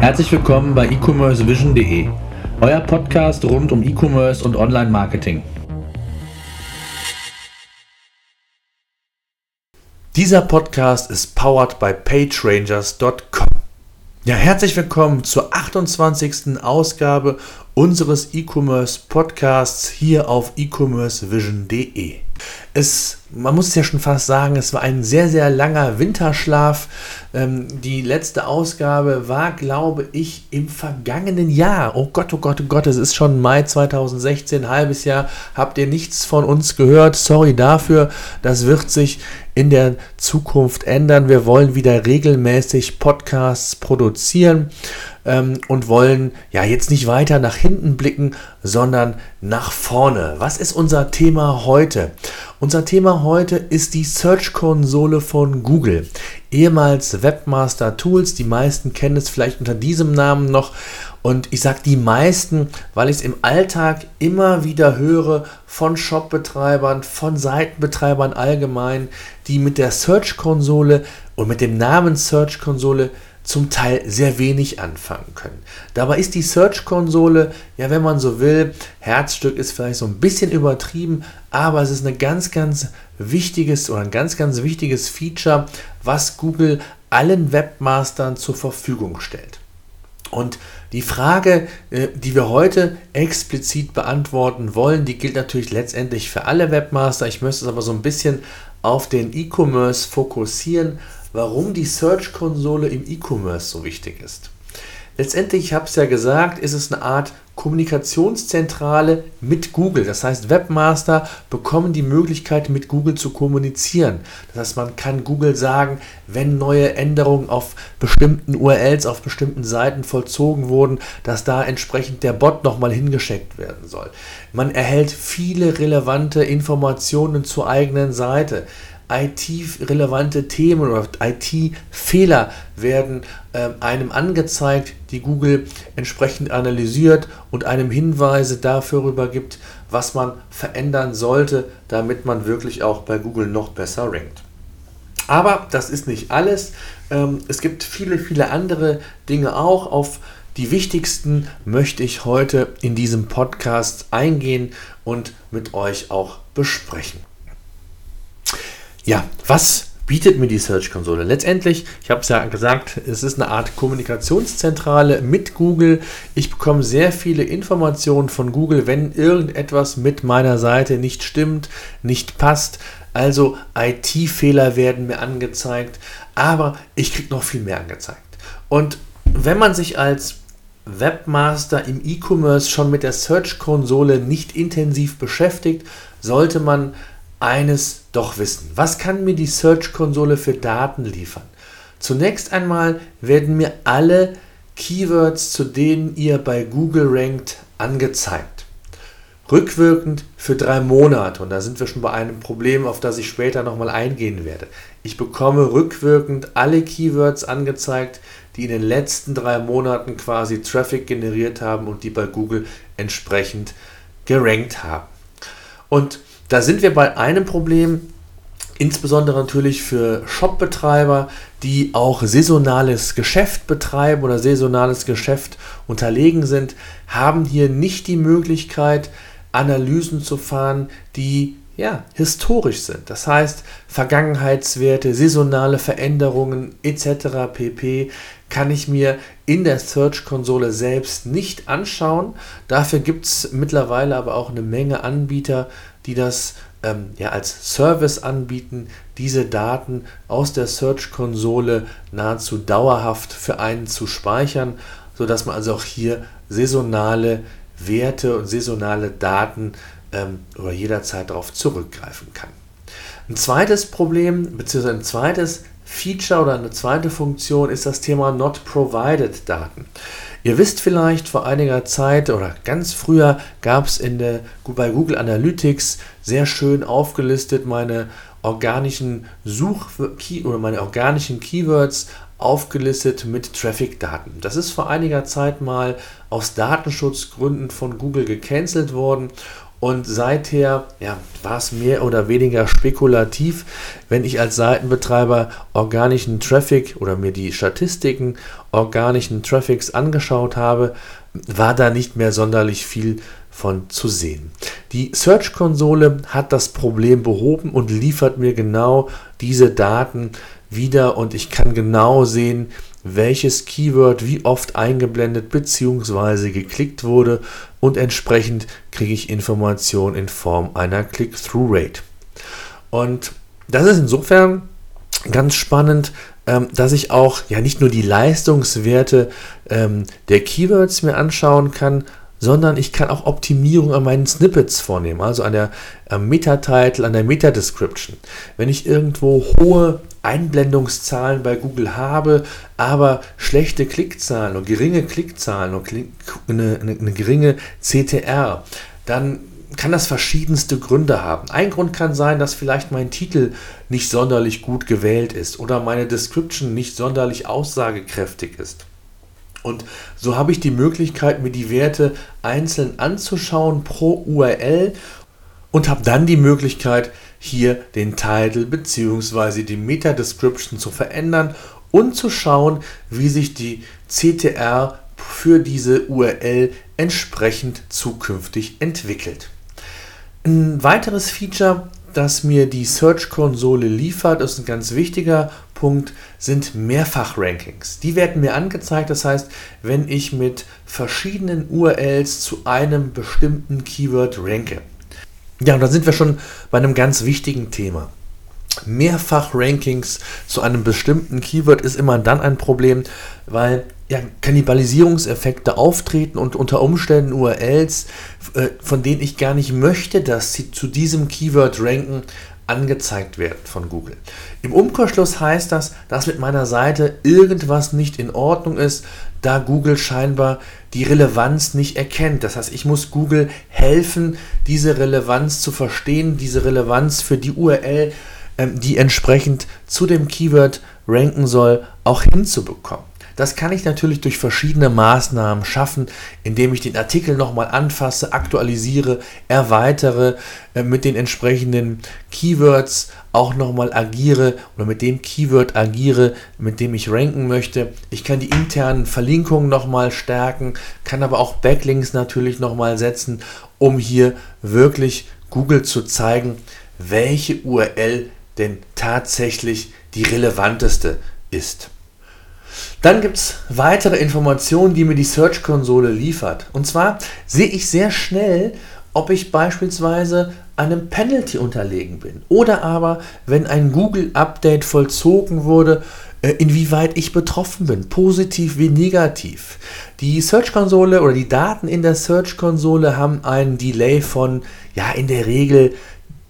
Herzlich willkommen bei e-commercevision.de, euer Podcast rund um E-Commerce und Online-Marketing. Dieser Podcast ist powered by PageRangers.com. Ja, herzlich willkommen zur 28. Ausgabe unseres E-Commerce Podcasts hier auf e-commercevision.de. Es, man muss ja schon fast sagen, es war ein sehr, sehr langer Winterschlaf. Ähm, die letzte Ausgabe war, glaube ich, im vergangenen Jahr. Oh Gott, oh Gott, oh Gott, es ist schon Mai 2016, halbes Jahr. Habt ihr nichts von uns gehört? Sorry dafür. Das wird sich in der Zukunft ändern. Wir wollen wieder regelmäßig Podcasts produzieren ähm, und wollen ja jetzt nicht weiter nach hinten blicken, sondern nach vorne. Was ist unser Thema heute? Unser Thema heute ist die Search-Konsole von Google, ehemals Webmaster Tools. Die meisten kennen es vielleicht unter diesem Namen noch. Und ich sage die meisten, weil ich es im Alltag immer wieder höre von Shopbetreibern, von Seitenbetreibern allgemein, die mit der Search-Konsole und mit dem Namen Search-Konsole zum Teil sehr wenig anfangen können. Dabei ist die Search-Konsole, ja, wenn man so will, Herzstück ist vielleicht so ein bisschen übertrieben, aber es ist ein ganz, ganz wichtiges oder ein ganz, ganz wichtiges Feature, was Google allen Webmastern zur Verfügung stellt. Und die Frage, äh, die wir heute explizit beantworten wollen, die gilt natürlich letztendlich für alle Webmaster. Ich möchte es aber so ein bisschen auf den E-Commerce fokussieren warum die Search-Konsole im E-Commerce so wichtig ist. Letztendlich, ich habe es ja gesagt, ist es eine Art Kommunikationszentrale mit Google. Das heißt, Webmaster bekommen die Möglichkeit, mit Google zu kommunizieren. Das heißt, man kann Google sagen, wenn neue Änderungen auf bestimmten URLs, auf bestimmten Seiten vollzogen wurden, dass da entsprechend der Bot nochmal hingeschickt werden soll. Man erhält viele relevante Informationen zur eigenen Seite. IT-relevante Themen oder IT-Fehler werden äh, einem angezeigt, die Google entsprechend analysiert und einem Hinweise darüber gibt, was man verändern sollte, damit man wirklich auch bei Google noch besser rankt. Aber das ist nicht alles. Ähm, es gibt viele, viele andere Dinge auch. Auf die wichtigsten möchte ich heute in diesem Podcast eingehen und mit euch auch besprechen. Ja, was bietet mir die Search-Konsole? Letztendlich, ich habe es ja gesagt, es ist eine Art Kommunikationszentrale mit Google. Ich bekomme sehr viele Informationen von Google, wenn irgendetwas mit meiner Seite nicht stimmt, nicht passt. Also IT-Fehler werden mir angezeigt, aber ich kriege noch viel mehr angezeigt. Und wenn man sich als Webmaster im E-Commerce schon mit der Search-Konsole nicht intensiv beschäftigt, sollte man eines doch wissen. Was kann mir die Search-Konsole für Daten liefern? Zunächst einmal werden mir alle Keywords, zu denen ihr bei Google rankt, angezeigt. Rückwirkend für drei Monate. Und da sind wir schon bei einem Problem, auf das ich später nochmal eingehen werde. Ich bekomme rückwirkend alle Keywords angezeigt, die in den letzten drei Monaten quasi Traffic generiert haben und die bei Google entsprechend gerankt haben. Und da sind wir bei einem Problem, insbesondere natürlich für Shopbetreiber, die auch saisonales Geschäft betreiben oder saisonales Geschäft unterlegen sind, haben hier nicht die Möglichkeit, Analysen zu fahren, die ja, historisch sind. Das heißt, Vergangenheitswerte, saisonale Veränderungen etc. pp. kann ich mir in der Search-Konsole selbst nicht anschauen. Dafür gibt es mittlerweile aber auch eine Menge Anbieter, die das ähm, ja, als Service anbieten, diese Daten aus der Search-Konsole nahezu dauerhaft für einen zu speichern, sodass man also auch hier saisonale Werte und saisonale Daten ähm, oder jederzeit darauf zurückgreifen kann. Ein zweites Problem bzw. ein zweites Feature oder eine zweite Funktion ist das Thema Not Provided Daten. Ihr wisst vielleicht, vor einiger Zeit oder ganz früher gab es bei Google Analytics sehr schön aufgelistet meine organischen Such- oder meine organischen Keywords aufgelistet mit Traffic-Daten. Das ist vor einiger Zeit mal aus Datenschutzgründen von Google gecancelt worden und seither ja, war es mehr oder weniger spekulativ, wenn ich als Seitenbetreiber organischen Traffic oder mir die Statistiken organischen Traffics angeschaut habe, war da nicht mehr sonderlich viel von zu sehen. Die Search-Konsole hat das Problem behoben und liefert mir genau diese Daten wieder und ich kann genau sehen, welches Keyword wie oft eingeblendet bzw. geklickt wurde und entsprechend kriege ich Informationen in Form einer Click-Through-Rate. Und das ist insofern ganz spannend, ähm, dass ich auch ja nicht nur die Leistungswerte ähm, der Keywords mir anschauen kann, sondern ich kann auch Optimierung an meinen Snippets vornehmen, also an der Meta-Title, an der Meta-Description. Wenn ich irgendwo hohe Einblendungszahlen bei Google habe, aber schlechte Klickzahlen und geringe Klickzahlen und eine, eine, eine geringe CTR, dann kann das verschiedenste Gründe haben. Ein Grund kann sein, dass vielleicht mein Titel nicht sonderlich gut gewählt ist oder meine Description nicht sonderlich aussagekräftig ist. Und so habe ich die Möglichkeit, mir die Werte einzeln anzuschauen pro URL und habe dann die Möglichkeit, hier den Title bzw. die Meta-Description zu verändern und zu schauen, wie sich die CTR für diese URL entsprechend zukünftig entwickelt. Ein weiteres Feature, das mir die Search-Konsole liefert, ist ein ganz wichtiger Punkt, sind Mehrfach-Rankings. Die werden mir angezeigt, das heißt, wenn ich mit verschiedenen URLs zu einem bestimmten Keyword ranke. Ja, und da sind wir schon bei einem ganz wichtigen Thema. Mehrfach-Rankings zu einem bestimmten Keyword ist immer dann ein Problem, weil ja, Kannibalisierungseffekte auftreten und unter Umständen URLs, äh, von denen ich gar nicht möchte, dass sie zu diesem Keyword ranken, angezeigt werden von Google. Im Umkehrschluss heißt das, dass mit meiner Seite irgendwas nicht in Ordnung ist, da Google scheinbar die Relevanz nicht erkennt. Das heißt, ich muss Google helfen, diese Relevanz zu verstehen, diese Relevanz für die URL, ähm, die entsprechend zu dem Keyword ranken soll, auch hinzubekommen. Das kann ich natürlich durch verschiedene Maßnahmen schaffen, indem ich den Artikel nochmal anfasse, aktualisiere, erweitere, äh, mit den entsprechenden Keywords auch nochmal agiere oder mit dem Keyword agiere, mit dem ich ranken möchte. Ich kann die internen Verlinkungen nochmal stärken, kann aber auch Backlinks natürlich nochmal setzen, um hier wirklich Google zu zeigen, welche URL denn tatsächlich die relevanteste ist. Dann gibt es weitere Informationen, die mir die Search-Konsole liefert. Und zwar sehe ich sehr schnell, ob ich beispielsweise einem Penalty unterlegen bin. Oder aber, wenn ein Google-Update vollzogen wurde, äh, inwieweit ich betroffen bin, positiv wie negativ. Die Search-Konsole oder die Daten in der Search-Konsole haben einen Delay von, ja, in der Regel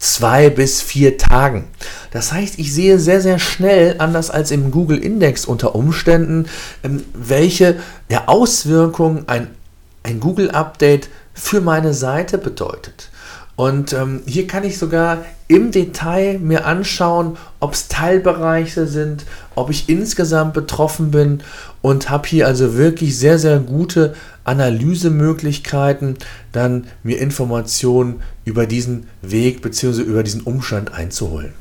zwei bis vier Tagen. Das heißt, ich sehe sehr, sehr schnell, anders als im Google Index unter Umständen, ähm, welche ja, Auswirkungen ein, ein Google Update für meine Seite bedeutet. Und ähm, hier kann ich sogar im Detail mir anschauen, ob es Teilbereiche sind, ob ich insgesamt betroffen bin und habe hier also wirklich sehr, sehr gute Analysemöglichkeiten, dann mir Informationen über diesen Weg bzw. über diesen Umstand einzuholen.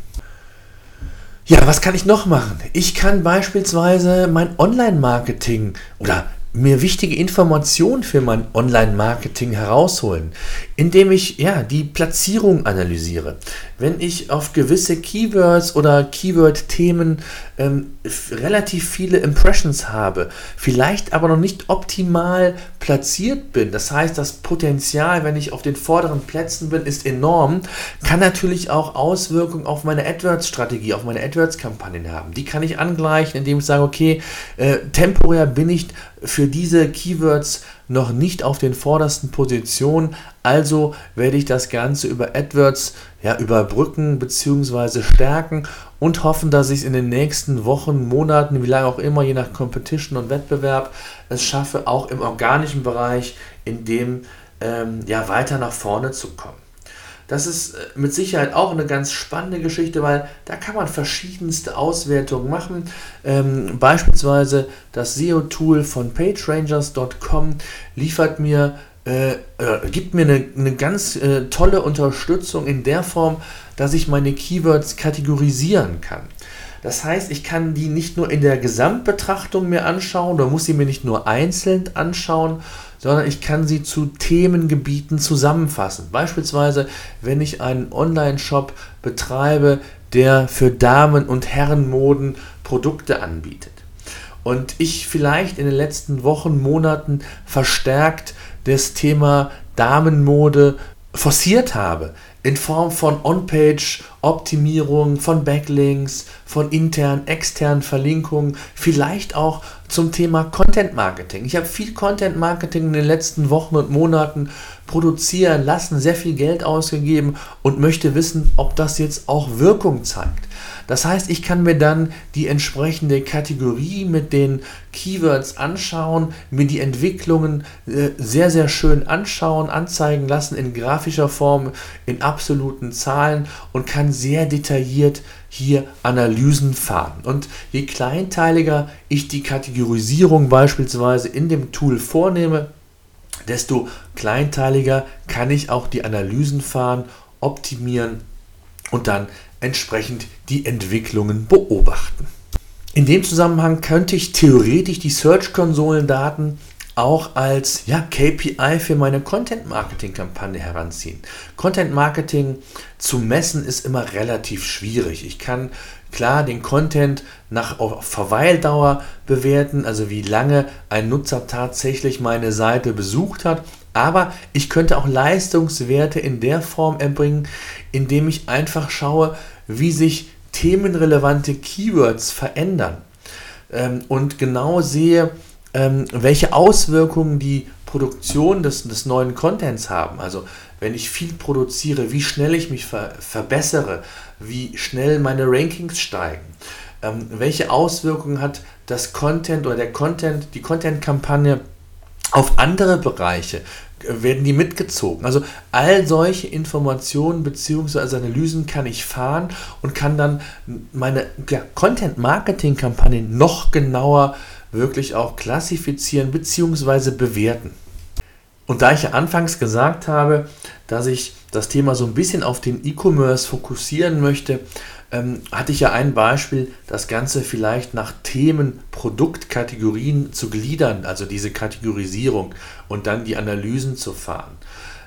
Ja, was kann ich noch machen? Ich kann beispielsweise mein Online-Marketing oder mir wichtige Informationen für mein Online-Marketing herausholen, indem ich ja die Platzierung analysiere. Wenn ich auf gewisse Keywords oder Keyword-Themen ähm, relativ viele Impressions habe, vielleicht aber noch nicht optimal platziert bin, das heißt, das Potenzial, wenn ich auf den vorderen Plätzen bin, ist enorm, kann natürlich auch Auswirkungen auf meine AdWords-Strategie, auf meine AdWords-Kampagnen haben. Die kann ich angleichen, indem ich sage, okay, äh, temporär bin ich für diese Keywords noch nicht auf den vordersten Positionen, also werde ich das Ganze über AdWords ja, überbrücken bzw. stärken und hoffen, dass ich es in den nächsten Wochen, Monaten, wie lange auch immer, je nach Competition und Wettbewerb, es schaffe, auch im organischen Bereich in dem ähm, ja, weiter nach vorne zu kommen. Das ist äh, mit Sicherheit auch eine ganz spannende Geschichte, weil da kann man verschiedenste Auswertungen machen. Ähm, beispielsweise das SEO-Tool von PageRangers.com liefert mir äh, äh, gibt mir eine, eine ganz äh, tolle Unterstützung in der Form, dass ich meine Keywords kategorisieren kann. Das heißt, ich kann die nicht nur in der Gesamtbetrachtung mir anschauen oder muss sie mir nicht nur einzeln anschauen, sondern ich kann sie zu Themengebieten zusammenfassen. Beispielsweise, wenn ich einen Online-Shop betreibe, der für Damen- und Herrenmoden Produkte anbietet. Und ich vielleicht in den letzten Wochen, Monaten verstärkt das Thema Damenmode forciert habe, in Form von On-Page-Optimierung, von Backlinks, von internen, externen Verlinkungen, vielleicht auch zum Thema Content Marketing. Ich habe viel Content Marketing in den letzten Wochen und Monaten produzieren lassen, sehr viel Geld ausgegeben und möchte wissen, ob das jetzt auch Wirkung zeigt. Das heißt, ich kann mir dann die entsprechende Kategorie mit den Keywords anschauen, mir die Entwicklungen äh, sehr, sehr schön anschauen, anzeigen lassen in grafischer Form, in absoluten Zahlen und kann sehr detailliert hier Analysen fahren. Und je kleinteiliger ich die Kategorisierung beispielsweise in dem Tool vornehme, desto kleinteiliger kann ich auch die Analysen fahren, optimieren und dann entsprechend die Entwicklungen beobachten. In dem Zusammenhang könnte ich theoretisch die Search-Konsolendaten auch als ja, KPI für meine Content-Marketing-Kampagne heranziehen. Content-Marketing zu messen ist immer relativ schwierig. Ich kann klar den Content nach Verweildauer bewerten, also wie lange ein Nutzer tatsächlich meine Seite besucht hat. Aber ich könnte auch Leistungswerte in der Form erbringen, indem ich einfach schaue, wie sich themenrelevante Keywords verändern ähm, und genau sehe, ähm, welche Auswirkungen die Produktion des, des neuen Contents haben. Also wenn ich viel produziere, wie schnell ich mich ver verbessere, wie schnell meine Rankings steigen. Ähm, welche Auswirkungen hat das Content oder der Content, die Content-Kampagne auf andere Bereiche? werden die mitgezogen. Also all solche Informationen bzw. Analysen kann ich fahren und kann dann meine ja, Content-Marketing-Kampagne noch genauer wirklich auch klassifizieren bzw. bewerten. Und da ich ja anfangs gesagt habe, dass ich das Thema so ein bisschen auf den E-Commerce fokussieren möchte, ähm, hatte ich ja ein Beispiel, das Ganze vielleicht nach Themen, Produktkategorien zu gliedern, also diese Kategorisierung und dann die Analysen zu fahren.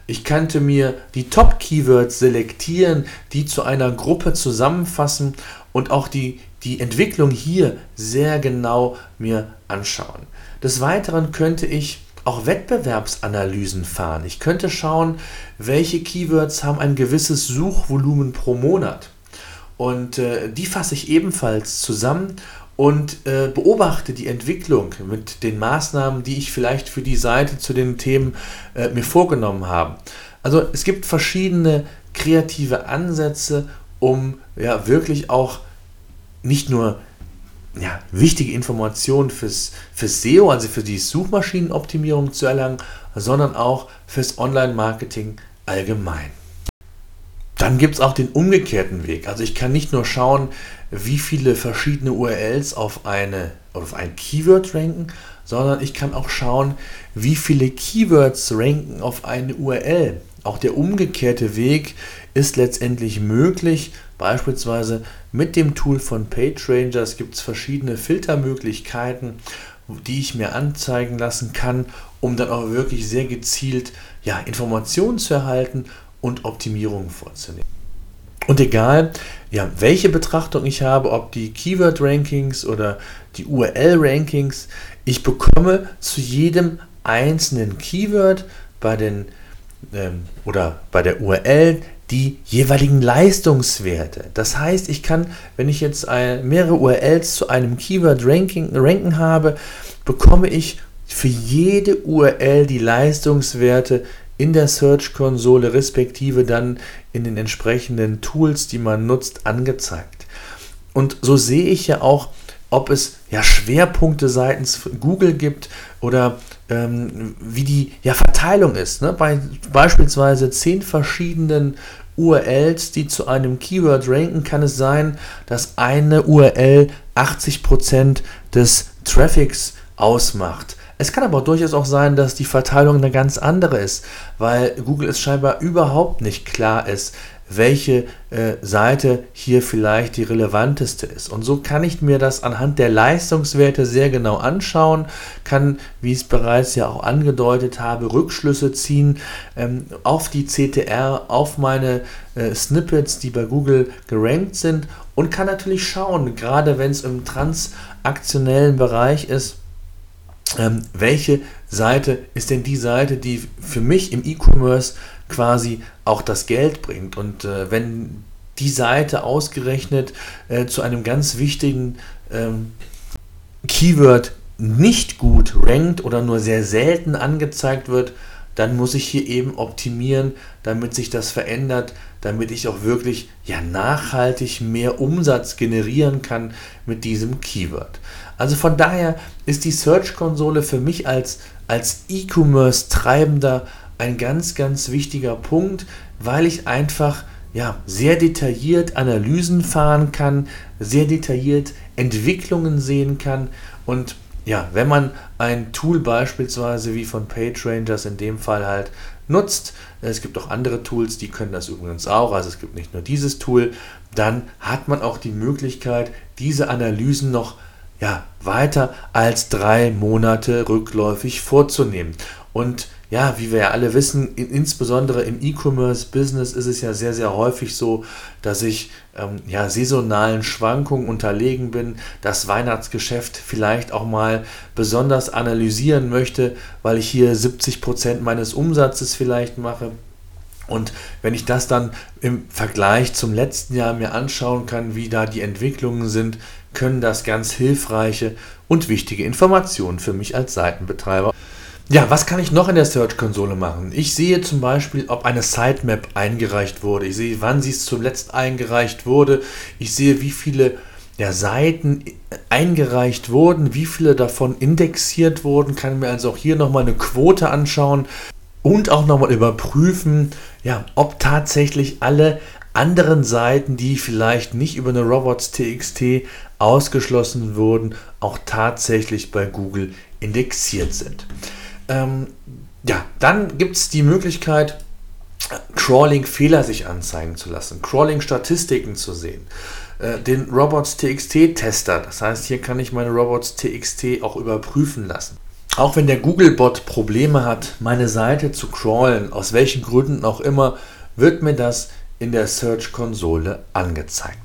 Ich könnte mir die Top-Keywords selektieren, die zu einer Gruppe zusammenfassen und auch die, die Entwicklung hier sehr genau mir anschauen. Des Weiteren könnte ich auch Wettbewerbsanalysen fahren. Ich könnte schauen, welche Keywords haben ein gewisses Suchvolumen pro Monat. Und äh, die fasse ich ebenfalls zusammen und äh, beobachte die Entwicklung mit den Maßnahmen, die ich vielleicht für die Seite zu den Themen äh, mir vorgenommen habe. Also es gibt verschiedene kreative Ansätze, um ja wirklich auch nicht nur ja, wichtige Informationen fürs, fürs SEO, also für die Suchmaschinenoptimierung zu erlangen, sondern auch fürs Online-Marketing allgemein. Dann gibt es auch den umgekehrten Weg. Also ich kann nicht nur schauen, wie viele verschiedene URLs auf, eine, auf ein Keyword ranken, sondern ich kann auch schauen, wie viele Keywords ranken auf eine URL. Auch der umgekehrte Weg ist letztendlich möglich. Beispielsweise mit dem Tool von PageRangers gibt es verschiedene Filtermöglichkeiten, die ich mir anzeigen lassen kann, um dann auch wirklich sehr gezielt ja, Informationen zu erhalten und Optimierungen vorzunehmen. Und egal, ja, welche Betrachtung ich habe, ob die Keyword-Rankings oder die URL-Rankings, ich bekomme zu jedem einzelnen Keyword bei den ähm, oder bei der URL die jeweiligen Leistungswerte. Das heißt, ich kann, wenn ich jetzt mehrere URLs zu einem Keyword ranking, ranken habe, bekomme ich für jede URL die Leistungswerte in der Search-Konsole respektive dann in den entsprechenden Tools, die man nutzt, angezeigt. Und so sehe ich ja auch, ob es ja Schwerpunkte seitens Google gibt oder ähm, wie die ja, Verteilung ist. Ne? Bei beispielsweise zehn verschiedenen URLs, die zu einem Keyword ranken, kann es sein, dass eine URL 80% des Traffics ausmacht. Es kann aber durchaus auch sein, dass die Verteilung eine ganz andere ist, weil Google es scheinbar überhaupt nicht klar ist, welche äh, Seite hier vielleicht die relevanteste ist. Und so kann ich mir das anhand der Leistungswerte sehr genau anschauen, kann, wie ich es bereits ja auch angedeutet habe, Rückschlüsse ziehen ähm, auf die CTR, auf meine äh, Snippets, die bei Google gerankt sind und kann natürlich schauen, gerade wenn es im transaktionellen Bereich ist, ähm, welche Seite ist denn die Seite, die für mich im E-Commerce quasi auch das Geld bringt. Und äh, wenn die Seite ausgerechnet äh, zu einem ganz wichtigen ähm, Keyword nicht gut rankt oder nur sehr selten angezeigt wird, dann muss ich hier eben optimieren, damit sich das verändert, damit ich auch wirklich ja nachhaltig mehr Umsatz generieren kann mit diesem Keyword. Also von daher ist die Search-Konsole für mich als, als E-Commerce-Treibender ein ganz, ganz wichtiger Punkt, weil ich einfach ja, sehr detailliert Analysen fahren kann, sehr detailliert Entwicklungen sehen kann. Und ja, wenn man ein Tool beispielsweise wie von PageRangers in dem Fall halt nutzt, es gibt auch andere Tools, die können das übrigens auch, also es gibt nicht nur dieses Tool, dann hat man auch die Möglichkeit, diese Analysen noch ja, weiter als drei Monate rückläufig vorzunehmen. Und ja, wie wir ja alle wissen, insbesondere im E-Commerce-Business ist es ja sehr, sehr häufig so, dass ich ähm, ja, saisonalen Schwankungen unterlegen bin, das Weihnachtsgeschäft vielleicht auch mal besonders analysieren möchte, weil ich hier 70 Prozent meines Umsatzes vielleicht mache. Und wenn ich das dann im Vergleich zum letzten Jahr mir anschauen kann, wie da die Entwicklungen sind, können das ganz hilfreiche und wichtige Informationen für mich als Seitenbetreiber ja, was kann ich noch in der Search-Konsole machen? Ich sehe zum Beispiel, ob eine Sitemap eingereicht wurde. Ich sehe, wann sie zuletzt eingereicht wurde. Ich sehe, wie viele ja, Seiten eingereicht wurden, wie viele davon indexiert wurden. Kann mir also auch hier nochmal eine Quote anschauen und auch nochmal überprüfen, ja, ob tatsächlich alle anderen Seiten, die vielleicht nicht über eine Robots.txt ausgeschlossen wurden, auch tatsächlich bei Google indexiert sind. Ähm, ja, dann gibt es die Möglichkeit, Crawling-Fehler sich anzeigen zu lassen, Crawling-Statistiken zu sehen, äh, den Robots.txt-Tester. Das heißt, hier kann ich meine Robots.txt auch überprüfen lassen. Auch wenn der Googlebot Probleme hat, meine Seite zu crawlen, aus welchen Gründen auch immer, wird mir das in der Search-Konsole angezeigt.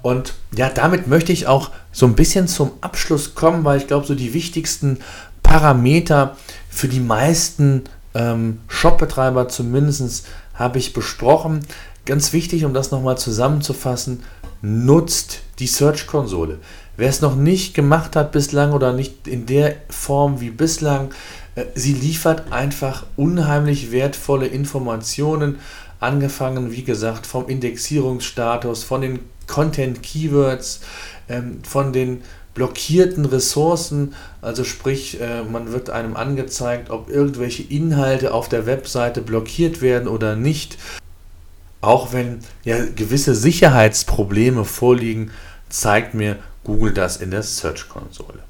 Und ja, damit möchte ich auch so ein bisschen zum Abschluss kommen, weil ich glaube, so die wichtigsten Parameter für die meisten ähm, Shopbetreiber zumindest habe ich besprochen. Ganz wichtig, um das nochmal zusammenzufassen, nutzt die Search-Konsole. Wer es noch nicht gemacht hat bislang oder nicht in der Form wie bislang, äh, sie liefert einfach unheimlich wertvolle Informationen, angefangen, wie gesagt, vom Indexierungsstatus, von den Content-Keywords, ähm, von den blockierten Ressourcen, also sprich, äh, man wird einem angezeigt, ob irgendwelche Inhalte auf der Webseite blockiert werden oder nicht. Auch wenn ja gewisse Sicherheitsprobleme vorliegen, zeigt mir Google das in der Search-Konsole.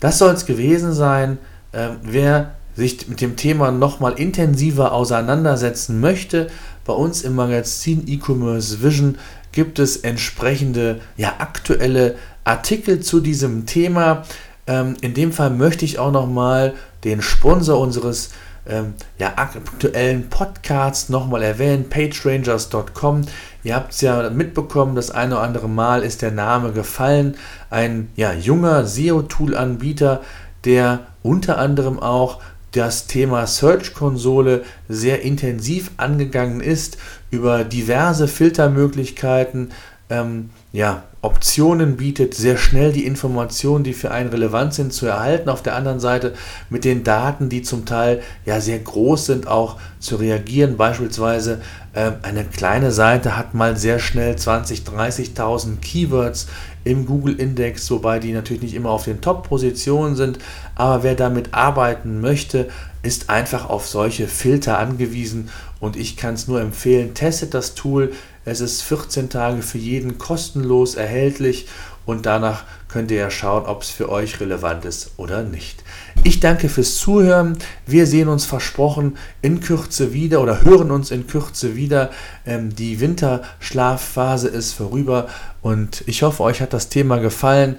Das soll es gewesen sein. Ähm, wer sich mit dem Thema nochmal intensiver auseinandersetzen möchte, bei uns im Magazin E-Commerce Vision gibt es entsprechende ja, aktuelle Artikel zu diesem Thema. Ähm, in dem Fall möchte ich auch nochmal den Sponsor unseres ähm, ja, aktuellen Podcasts nochmal erwähnen, pagerangers.com. Ihr habt es ja mitbekommen, das eine oder andere Mal ist der Name gefallen. Ein ja, junger SEO-Tool-Anbieter, der unter anderem auch das Thema Search-Konsole sehr intensiv angegangen ist, über diverse Filtermöglichkeiten ähm, ja, Optionen bietet, sehr schnell die Informationen, die für einen relevant sind, zu erhalten. Auf der anderen Seite mit den Daten, die zum Teil ja sehr groß sind, auch zu reagieren. Beispielsweise äh, eine kleine Seite hat mal sehr schnell 20, 30.000 Keywords im Google-Index, wobei die natürlich nicht immer auf den Top-Positionen sind. Aber wer damit arbeiten möchte, ist einfach auf solche Filter angewiesen und ich kann es nur empfehlen, testet das Tool. Es ist 14 Tage für jeden kostenlos erhältlich und danach könnt ihr ja schauen, ob es für euch relevant ist oder nicht. Ich danke fürs Zuhören. Wir sehen uns versprochen in Kürze wieder oder hören uns in Kürze wieder. Ähm, die Winterschlafphase ist vorüber und ich hoffe, euch hat das Thema gefallen.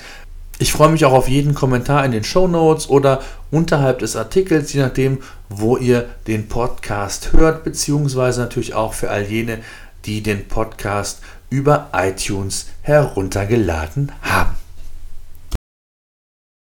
Ich freue mich auch auf jeden Kommentar in den Show Notes oder unterhalb des Artikels, je nachdem, wo ihr den Podcast hört, beziehungsweise natürlich auch für all jene, die den Podcast über iTunes heruntergeladen haben.